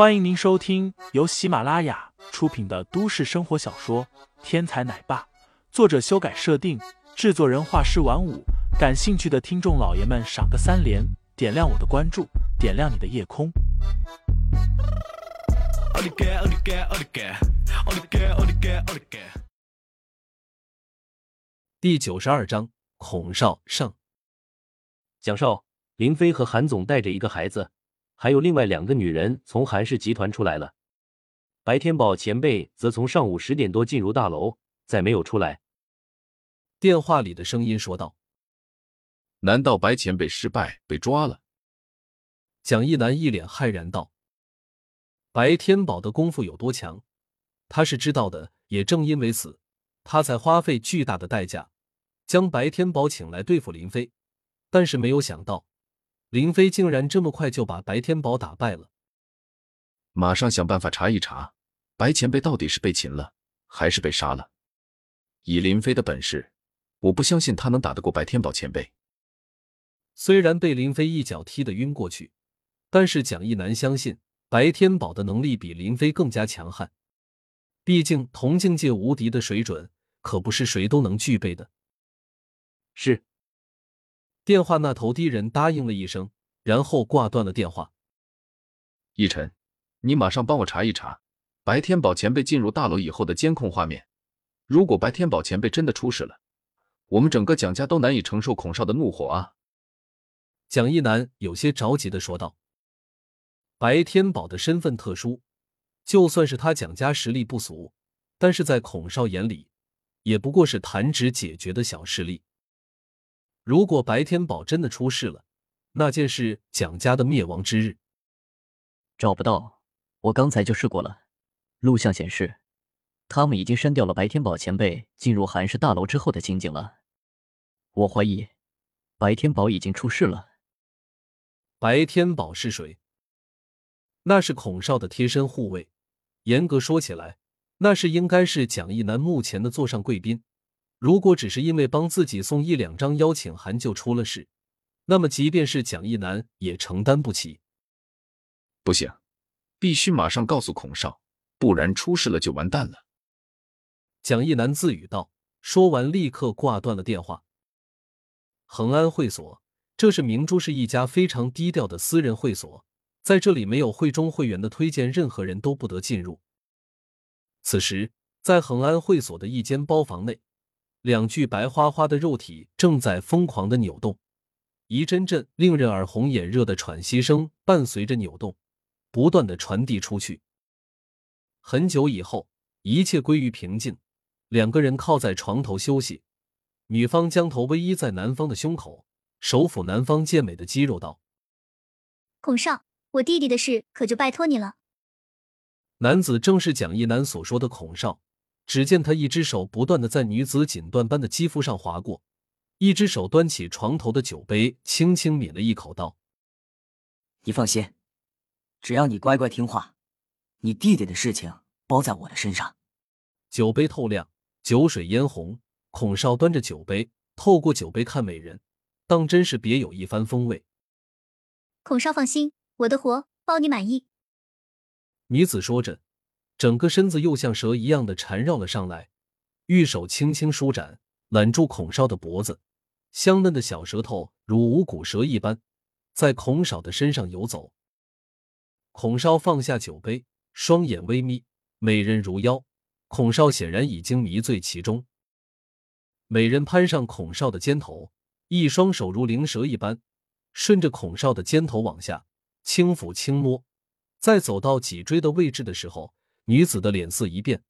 欢迎您收听由喜马拉雅出品的都市生活小说《天才奶爸》，作者修改设定，制作人画师晚舞。感兴趣的听众老爷们，赏个三连，点亮我的关注，点亮你的夜空。第九十二章，孔少胜。蒋少，林飞和韩总带着一个孩子。还有另外两个女人从韩氏集团出来了，白天宝前辈则从上午十点多进入大楼，再没有出来。电话里的声音说道：“难道白前辈失败被抓了？”蒋一南一脸骇然道：“白天宝的功夫有多强，他是知道的。也正因为此，他才花费巨大的代价将白天宝请来对付林飞。但是没有想到。”林飞竟然这么快就把白天宝打败了，马上想办法查一查，白前辈到底是被擒了还是被杀了。以林飞的本事，我不相信他能打得过白天宝前辈。虽然被林飞一脚踢得晕过去，但是蒋一南相信白天宝的能力比林飞更加强悍。毕竟同境界无敌的水准，可不是谁都能具备的。是。电话那头的人答应了一声，然后挂断了电话。逸晨，你马上帮我查一查白天宝前辈进入大楼以后的监控画面。如果白天宝前辈真的出事了，我们整个蒋家都难以承受孔少的怒火啊！蒋一南有些着急的说道：“白天宝的身份特殊，就算是他蒋家实力不俗，但是在孔少眼里，也不过是弹指解决的小势力。”如果白天宝真的出事了，那件是蒋家的灭亡之日。找不到，我刚才就试过了，录像显示，他们已经删掉了白天宝前辈进入韩氏大楼之后的情景了。我怀疑，白天宝已经出事了。白天宝是谁？那是孔少的贴身护卫。严格说起来，那是应该是蒋一南目前的座上贵宾。如果只是因为帮自己送一两张邀请函就出了事，那么即便是蒋一楠也承担不起。不行，必须马上告诉孔少，不然出事了就完蛋了。蒋一楠自语道，说完立刻挂断了电话。恒安会所，这是明珠市一家非常低调的私人会所，在这里没有会中会员的推荐，任何人都不得进入。此时，在恒安会所的一间包房内。两具白花花的肉体正在疯狂的扭动，一阵阵令人耳红眼热的喘息声伴随着扭动，不断的传递出去。很久以后，一切归于平静，两个人靠在床头休息，女方将头偎依在男方的胸口，手抚男方健美的肌肉，道：“孔少，我弟弟的事可就拜托你了。”男子正是蒋一楠所说的孔少。只见他一只手不断的在女子锦缎般的肌肤上划过，一只手端起床头的酒杯，轻轻抿了一口，道：“你放心，只要你乖乖听话，你弟弟的事情包在我的身上。”酒杯透亮，酒水嫣红，孔少端着酒杯，透过酒杯看美人，当真是别有一番风味。孔少放心，我的活包你满意。女子说着。整个身子又像蛇一样的缠绕了上来，玉手轻轻舒展，揽住孔少的脖子，香嫩的小舌头如无骨蛇一般，在孔少的身上游走。孔少放下酒杯，双眼微眯，美人如妖。孔少显然已经迷醉其中。美人攀上孔少的肩头，一双手如灵蛇一般，顺着孔少的肩头往下轻抚轻摸，在走到脊椎的位置的时候。女子的脸色一变，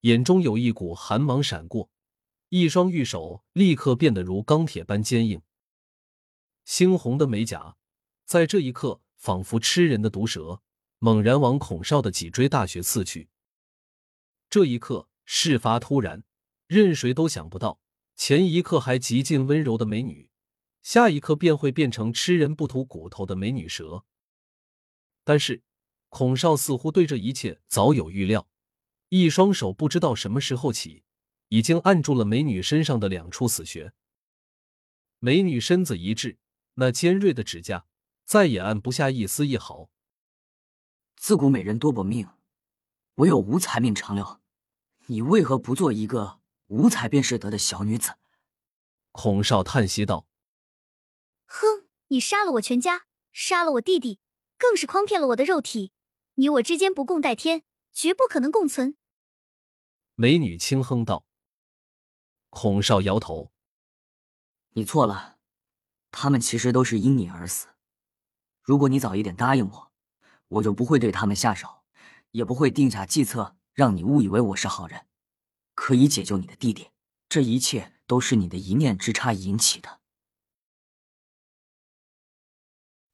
眼中有一股寒芒闪过，一双玉手立刻变得如钢铁般坚硬。猩红的美甲在这一刻仿佛吃人的毒蛇，猛然往孔少的脊椎大穴刺去。这一刻事发突然，任谁都想不到，前一刻还极尽温柔的美女，下一刻便会变成吃人不吐骨头的美女蛇。但是。孔少似乎对这一切早有预料，一双手不知道什么时候起，已经按住了美女身上的两处死穴。美女身子一滞，那尖锐的指甲再也按不下一丝一毫。自古美人多薄命，唯有无才命长留。你为何不做一个无才便是德的小女子？孔少叹息道：“哼，你杀了我全家，杀了我弟弟，更是诓骗了我的肉体。你我之间不共戴天，绝不可能共存。”美女轻哼道。孔少摇头：“你错了，他们其实都是因你而死。如果你早一点答应我，我就不会对他们下手，也不会定下计策。”让你误以为我是好人，可以解救你的弟弟，这一切都是你的一念之差引起的。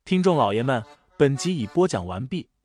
听众老爷们，本集已播讲完毕，